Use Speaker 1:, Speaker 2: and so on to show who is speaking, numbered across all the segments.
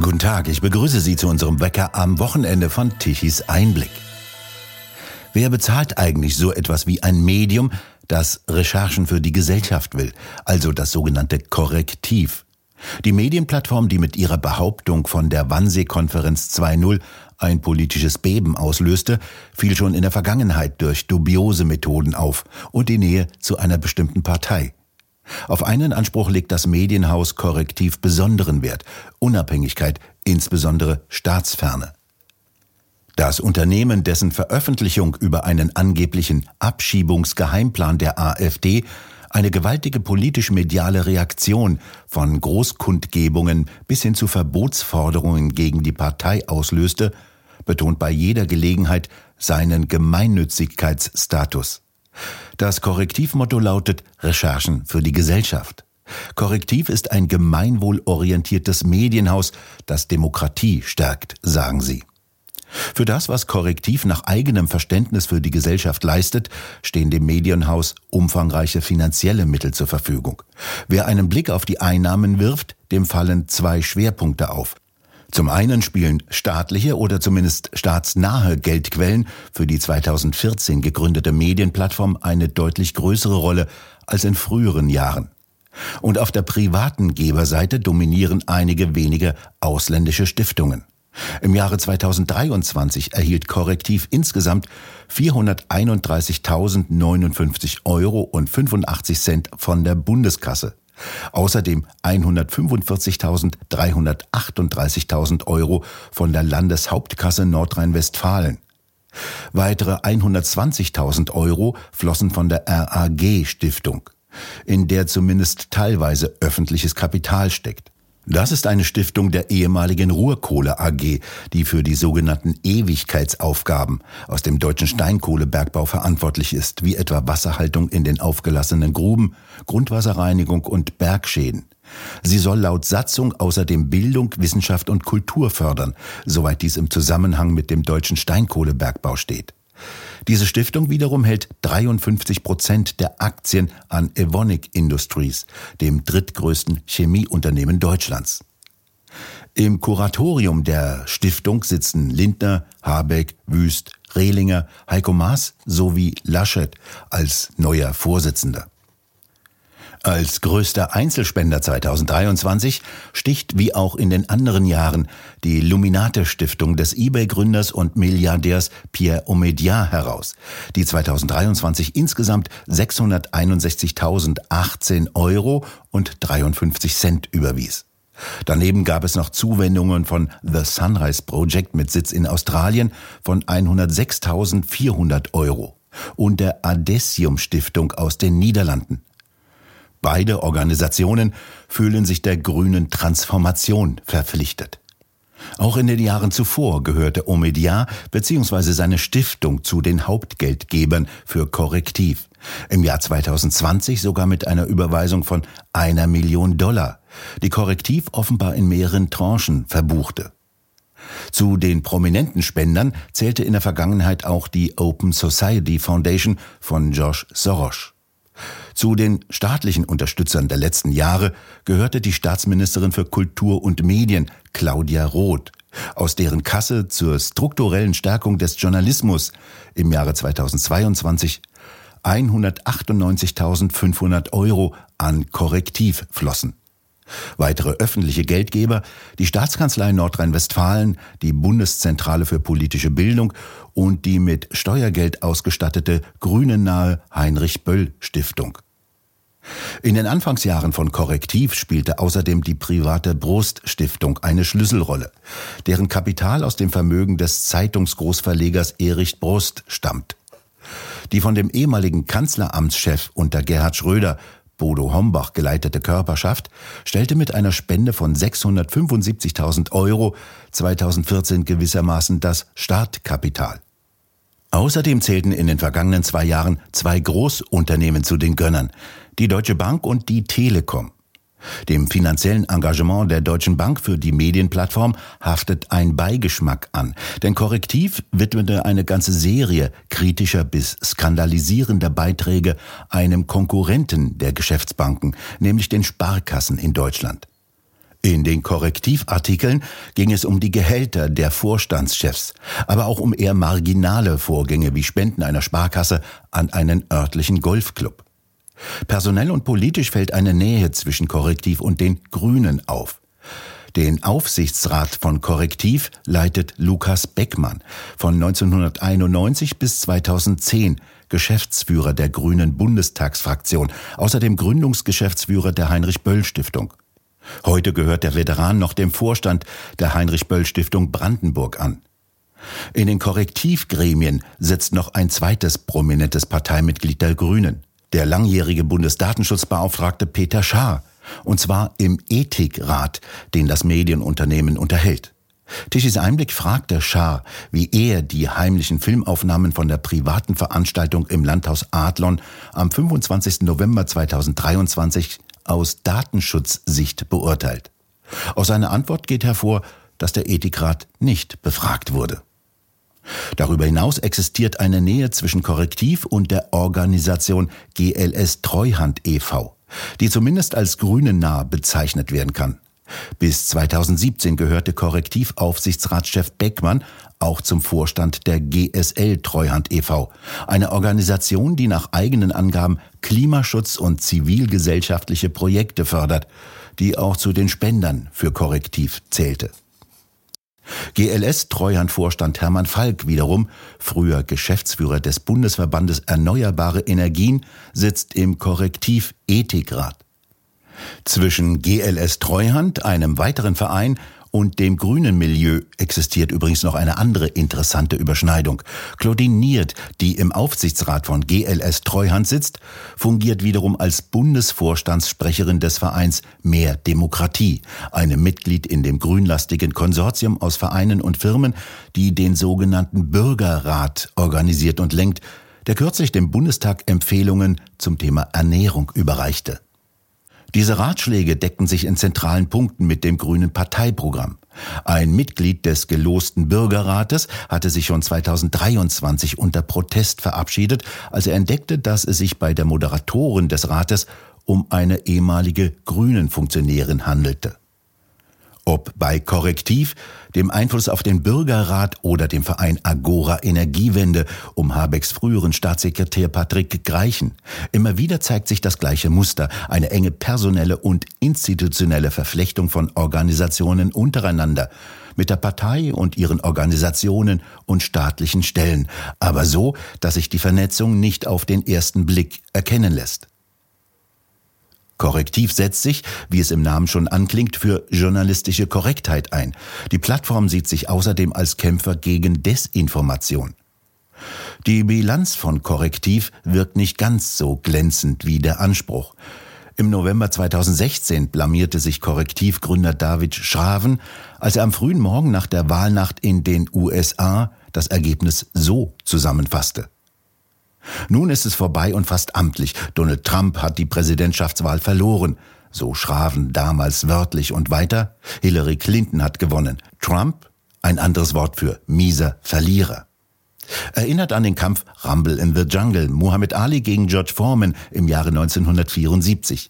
Speaker 1: Guten Tag, ich begrüße Sie zu unserem Wecker am Wochenende von Tichys Einblick. Wer bezahlt eigentlich so etwas wie ein Medium, das Recherchen für die Gesellschaft will, also das sogenannte Korrektiv? Die Medienplattform, die mit ihrer Behauptung von der Wannsee-Konferenz 2.0 ein politisches Beben auslöste, fiel schon in der Vergangenheit durch dubiose Methoden auf und die Nähe zu einer bestimmten Partei. Auf einen Anspruch legt das Medienhaus Korrektiv besonderen Wert, Unabhängigkeit, insbesondere Staatsferne. Das Unternehmen, dessen Veröffentlichung über einen angeblichen Abschiebungsgeheimplan der AfD eine gewaltige politisch-mediale Reaktion von Großkundgebungen bis hin zu Verbotsforderungen gegen die Partei auslöste, betont bei jeder Gelegenheit seinen Gemeinnützigkeitsstatus. Das Korrektivmotto lautet Recherchen für die Gesellschaft. Korrektiv ist ein gemeinwohlorientiertes Medienhaus, das Demokratie stärkt, sagen sie. Für das, was Korrektiv nach eigenem Verständnis für die Gesellschaft leistet, stehen dem Medienhaus umfangreiche finanzielle Mittel zur Verfügung. Wer einen Blick auf die Einnahmen wirft, dem fallen zwei Schwerpunkte auf. Zum einen spielen staatliche oder zumindest staatsnahe Geldquellen für die 2014 gegründete Medienplattform eine deutlich größere Rolle als in früheren Jahren. Und auf der privaten Geberseite dominieren einige wenige ausländische Stiftungen. Im Jahre 2023 erhielt Korrektiv insgesamt 431.059 Euro und 85 Cent von der Bundeskasse. Außerdem 145.338.000 Euro von der Landeshauptkasse Nordrhein-Westfalen. Weitere 120.000 Euro flossen von der RAG Stiftung, in der zumindest teilweise öffentliches Kapital steckt. Das ist eine Stiftung der ehemaligen Ruhrkohle AG, die für die sogenannten Ewigkeitsaufgaben aus dem deutschen Steinkohlebergbau verantwortlich ist, wie etwa Wasserhaltung in den aufgelassenen Gruben, Grundwasserreinigung und Bergschäden. Sie soll laut Satzung außerdem Bildung, Wissenschaft und Kultur fördern, soweit dies im Zusammenhang mit dem deutschen Steinkohlebergbau steht. Diese Stiftung wiederum hält 53 Prozent der Aktien an Evonik Industries, dem drittgrößten Chemieunternehmen Deutschlands. Im Kuratorium der Stiftung sitzen Lindner, Habeck, Wüst, Rehlinger, Heiko Maas sowie Laschet als neuer Vorsitzender. Als größter Einzelspender 2023 sticht wie auch in den anderen Jahren die Luminate Stiftung des eBay-Gründers und Milliardärs Pierre Omedia heraus, die 2023 insgesamt 661.018 Euro und 53 Cent überwies. Daneben gab es noch Zuwendungen von The Sunrise Project mit Sitz in Australien von 106.400 Euro und der Adessium Stiftung aus den Niederlanden Beide Organisationen fühlen sich der grünen Transformation verpflichtet. Auch in den Jahren zuvor gehörte Omedia bzw. seine Stiftung zu den Hauptgeldgebern für Korrektiv. Im Jahr 2020 sogar mit einer Überweisung von einer Million Dollar, die Korrektiv offenbar in mehreren Tranchen verbuchte. Zu den prominenten Spendern zählte in der Vergangenheit auch die Open Society Foundation von Josh Soros. Zu den staatlichen Unterstützern der letzten Jahre gehörte die Staatsministerin für Kultur und Medien, Claudia Roth, aus deren Kasse zur strukturellen Stärkung des Journalismus im Jahre 2022 198.500 Euro an Korrektiv flossen. Weitere öffentliche Geldgeber, die Staatskanzlei Nordrhein-Westfalen, die Bundeszentrale für politische Bildung und die mit Steuergeld ausgestattete grünennahe Heinrich Böll Stiftung. In den Anfangsjahren von Korrektiv spielte außerdem die private Brust Stiftung eine Schlüsselrolle, deren Kapital aus dem Vermögen des Zeitungsgroßverlegers Erich Brust stammt. Die von dem ehemaligen Kanzleramtschef unter Gerhard Schröder Bodo Hombach geleitete Körperschaft stellte mit einer Spende von 675.000 Euro 2014 gewissermaßen das Startkapital. Außerdem zählten in den vergangenen zwei Jahren zwei Großunternehmen zu den Gönnern, die Deutsche Bank und die Telekom. Dem finanziellen Engagement der Deutschen Bank für die Medienplattform haftet ein Beigeschmack an, denn Korrektiv widmete eine ganze Serie kritischer bis skandalisierender Beiträge einem Konkurrenten der Geschäftsbanken, nämlich den Sparkassen in Deutschland. In den Korrektivartikeln ging es um die Gehälter der Vorstandschefs, aber auch um eher marginale Vorgänge wie Spenden einer Sparkasse an einen örtlichen Golfclub. Personell und politisch fällt eine Nähe zwischen Korrektiv und den Grünen auf. Den Aufsichtsrat von Korrektiv leitet Lukas Beckmann von 1991 bis 2010 Geschäftsführer der Grünen Bundestagsfraktion, außerdem Gründungsgeschäftsführer der Heinrich Böll Stiftung. Heute gehört der Veteran noch dem Vorstand der Heinrich Böll Stiftung Brandenburg an. In den Korrektivgremien sitzt noch ein zweites prominentes Parteimitglied der Grünen, der langjährige Bundesdatenschutzbeauftragte Peter Schaar, und zwar im Ethikrat, den das Medienunternehmen unterhält. Tischis Einblick fragte Schaar, wie er die heimlichen Filmaufnahmen von der privaten Veranstaltung im Landhaus Adlon am 25. November 2023 aus Datenschutzsicht beurteilt. Aus seiner Antwort geht hervor, dass der Ethikrat nicht befragt wurde. Darüber hinaus existiert eine Nähe zwischen Korrektiv und der Organisation GLS Treuhand e.V., die zumindest als grünennah bezeichnet werden kann. Bis 2017 gehörte Korrektivaufsichtsratschef Beckmann auch zum Vorstand der GSL Treuhand e.V., eine Organisation, die nach eigenen Angaben Klimaschutz und zivilgesellschaftliche Projekte fördert, die auch zu den Spendern für Korrektiv zählte. GLS Treuhandvorstand Hermann Falk wiederum, früher Geschäftsführer des Bundesverbandes Erneuerbare Energien, sitzt im Korrektiv Ethikrat. Zwischen GLS Treuhand, einem weiteren Verein, und dem grünen Milieu existiert übrigens noch eine andere interessante Überschneidung. Claudine Niert, die im Aufsichtsrat von GLS Treuhand sitzt, fungiert wiederum als Bundesvorstandssprecherin des Vereins Mehr Demokratie, einem Mitglied in dem grünlastigen Konsortium aus Vereinen und Firmen, die den sogenannten Bürgerrat organisiert und lenkt, der kürzlich dem Bundestag Empfehlungen zum Thema Ernährung überreichte. Diese Ratschläge deckten sich in zentralen Punkten mit dem grünen Parteiprogramm. Ein Mitglied des gelosten Bürgerrates hatte sich schon 2023 unter Protest verabschiedet, als er entdeckte, dass es sich bei der Moderatorin des Rates um eine ehemalige grünen Funktionärin handelte. Ob bei Korrektiv, dem Einfluss auf den Bürgerrat oder dem Verein Agora Energiewende um Habecks früheren Staatssekretär Patrick Greichen. Immer wieder zeigt sich das gleiche Muster, eine enge personelle und institutionelle Verflechtung von Organisationen untereinander, mit der Partei und ihren Organisationen und staatlichen Stellen, aber so, dass sich die Vernetzung nicht auf den ersten Blick erkennen lässt. Korrektiv setzt sich, wie es im Namen schon anklingt, für journalistische Korrektheit ein. Die Plattform sieht sich außerdem als Kämpfer gegen Desinformation. Die Bilanz von Korrektiv wirkt nicht ganz so glänzend wie der Anspruch. Im November 2016 blamierte sich Korrektivgründer David Schraven, als er am frühen Morgen nach der Wahlnacht in den USA das Ergebnis so zusammenfasste. Nun ist es vorbei und fast amtlich. Donald Trump hat die Präsidentschaftswahl verloren. So Schraven damals wörtlich und weiter. Hillary Clinton hat gewonnen. Trump, ein anderes Wort für mieser Verlierer. Erinnert an den Kampf Rumble in the Jungle, Muhammad Ali gegen George Foreman im Jahre 1974.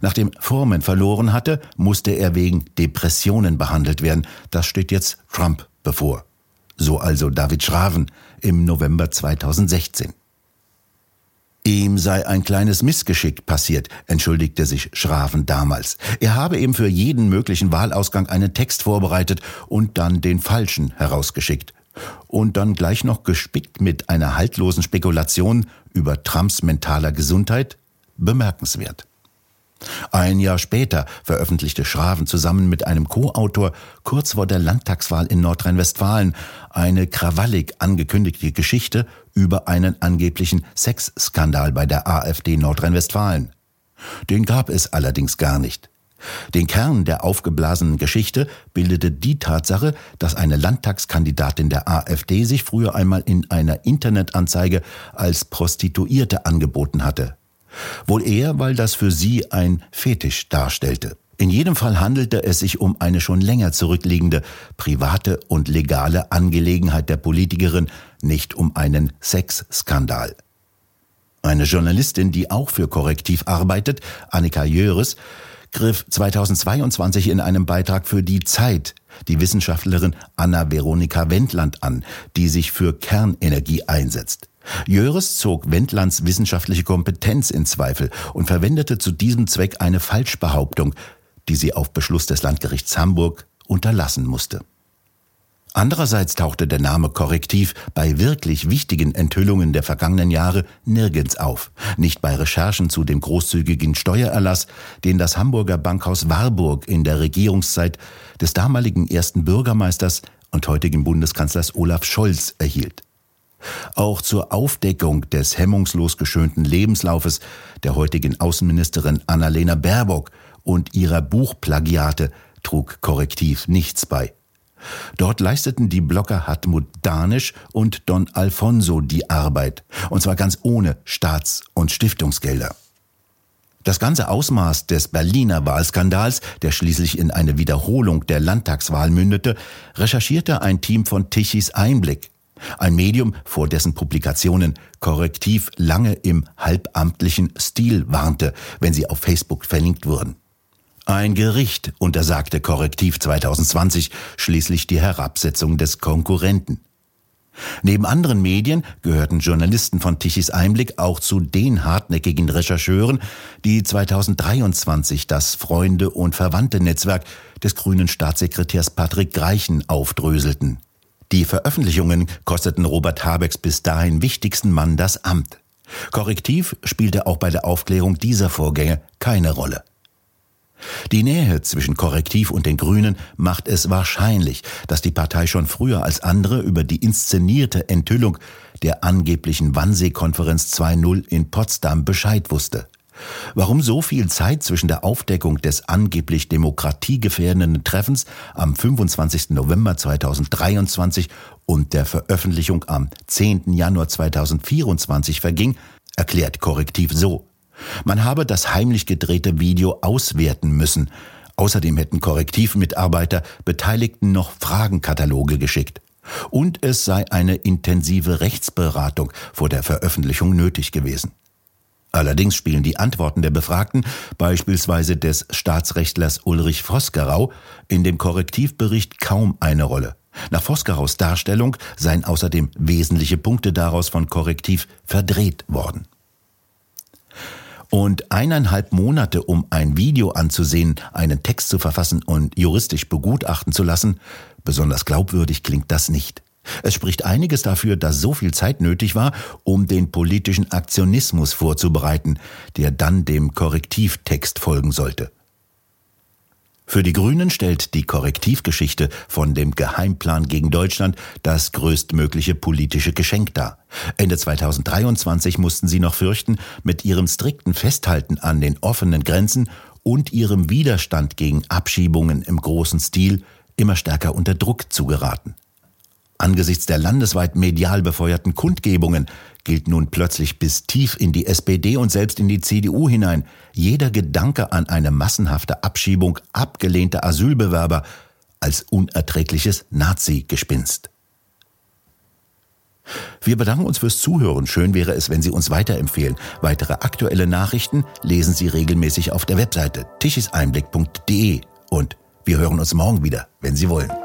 Speaker 1: Nachdem Foreman verloren hatte, musste er wegen Depressionen behandelt werden. Das steht jetzt Trump bevor. So also David Schraven im November 2016. Ihm sei ein kleines Missgeschick passiert, entschuldigte sich Schraven damals. Er habe eben für jeden möglichen Wahlausgang einen Text vorbereitet und dann den falschen herausgeschickt. Und dann gleich noch gespickt mit einer haltlosen Spekulation über Trumps mentaler Gesundheit? Bemerkenswert. Ein Jahr später veröffentlichte Schraven zusammen mit einem Co-Autor kurz vor der Landtagswahl in Nordrhein-Westfalen eine krawallig angekündigte Geschichte über einen angeblichen Sexskandal bei der AfD Nordrhein-Westfalen. Den gab es allerdings gar nicht. Den Kern der aufgeblasenen Geschichte bildete die Tatsache, dass eine Landtagskandidatin der AfD sich früher einmal in einer Internetanzeige als Prostituierte angeboten hatte. Wohl eher, weil das für sie ein Fetisch darstellte. In jedem Fall handelte es sich um eine schon länger zurückliegende private und legale Angelegenheit der Politikerin, nicht um einen Sexskandal. Eine Journalistin, die auch für Korrektiv arbeitet, Annika Jöres, griff 2022 in einem Beitrag für die Zeit die Wissenschaftlerin Anna Veronika Wendland an, die sich für Kernenergie einsetzt. Jöres zog Wendlands wissenschaftliche Kompetenz in Zweifel und verwendete zu diesem Zweck eine Falschbehauptung, die sie auf Beschluss des Landgerichts Hamburg unterlassen musste. Andererseits tauchte der Name Korrektiv bei wirklich wichtigen Enthüllungen der vergangenen Jahre nirgends auf. Nicht bei Recherchen zu dem großzügigen Steuererlass, den das Hamburger Bankhaus Warburg in der Regierungszeit des damaligen ersten Bürgermeisters und heutigen Bundeskanzlers Olaf Scholz erhielt. Auch zur Aufdeckung des hemmungslos geschönten Lebenslaufes der heutigen Außenministerin Annalena Baerbock und ihrer Buchplagiate trug Korrektiv nichts bei. Dort leisteten die Blogger Hartmut Danisch und Don Alfonso die Arbeit, und zwar ganz ohne Staats- und Stiftungsgelder. Das ganze Ausmaß des Berliner Wahlskandals, der schließlich in eine Wiederholung der Landtagswahl mündete, recherchierte ein Team von Tichys Einblick, ein Medium, vor dessen Publikationen Korrektiv lange im halbamtlichen Stil warnte, wenn sie auf Facebook verlinkt wurden. Ein Gericht untersagte Korrektiv 2020 schließlich die Herabsetzung des Konkurrenten. Neben anderen Medien gehörten Journalisten von Tichys Einblick auch zu den hartnäckigen Rechercheuren, die 2023 das Freunde- und Verwandte-Netzwerk des grünen Staatssekretärs Patrick Greichen aufdröselten. Die Veröffentlichungen kosteten Robert Habecks bis dahin wichtigsten Mann das Amt. Korrektiv spielte auch bei der Aufklärung dieser Vorgänge keine Rolle. Die Nähe zwischen Korrektiv und den Grünen macht es wahrscheinlich, dass die Partei schon früher als andere über die inszenierte Enthüllung der angeblichen Wannsee-Konferenz 2.0 in Potsdam Bescheid wusste. Warum so viel Zeit zwischen der Aufdeckung des angeblich demokratiegefährdenden Treffens am 25. November 2023 und der Veröffentlichung am 10. Januar 2024 verging, erklärt Korrektiv so. Man habe das heimlich gedrehte Video auswerten müssen. Außerdem hätten Korrektivmitarbeiter Beteiligten noch Fragenkataloge geschickt. Und es sei eine intensive Rechtsberatung vor der Veröffentlichung nötig gewesen. Allerdings spielen die Antworten der Befragten, beispielsweise des Staatsrechtlers Ulrich Vosgerau, in dem Korrektivbericht kaum eine Rolle. Nach Voskeraus Darstellung seien außerdem wesentliche Punkte daraus von Korrektiv verdreht worden. Und eineinhalb Monate, um ein Video anzusehen, einen Text zu verfassen und juristisch begutachten zu lassen, besonders glaubwürdig klingt das nicht. Es spricht einiges dafür, dass so viel Zeit nötig war, um den politischen Aktionismus vorzubereiten, der dann dem Korrektivtext folgen sollte. Für die Grünen stellt die Korrektivgeschichte von dem Geheimplan gegen Deutschland das größtmögliche politische Geschenk dar. Ende 2023 mussten sie noch fürchten, mit ihrem strikten Festhalten an den offenen Grenzen und ihrem Widerstand gegen Abschiebungen im großen Stil immer stärker unter Druck zu geraten. Angesichts der landesweit medial befeuerten Kundgebungen gilt nun plötzlich bis tief in die SPD und selbst in die CDU hinein jeder Gedanke an eine massenhafte Abschiebung abgelehnter Asylbewerber als unerträgliches Nazi-Gespinst. Wir bedanken uns fürs Zuhören. Schön wäre es, wenn Sie uns weiterempfehlen. Weitere aktuelle Nachrichten lesen Sie regelmäßig auf der Webseite tischiseinblick.de und wir hören uns morgen wieder, wenn Sie wollen.